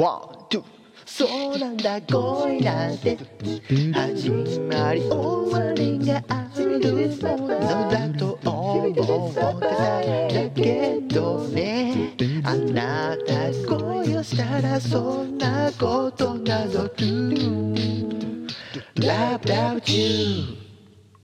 One, two そうなんだ恋なんて始まり終わりがあるものだと思ってただけどねあなた恋をしたらそんなことなど Do Love, love you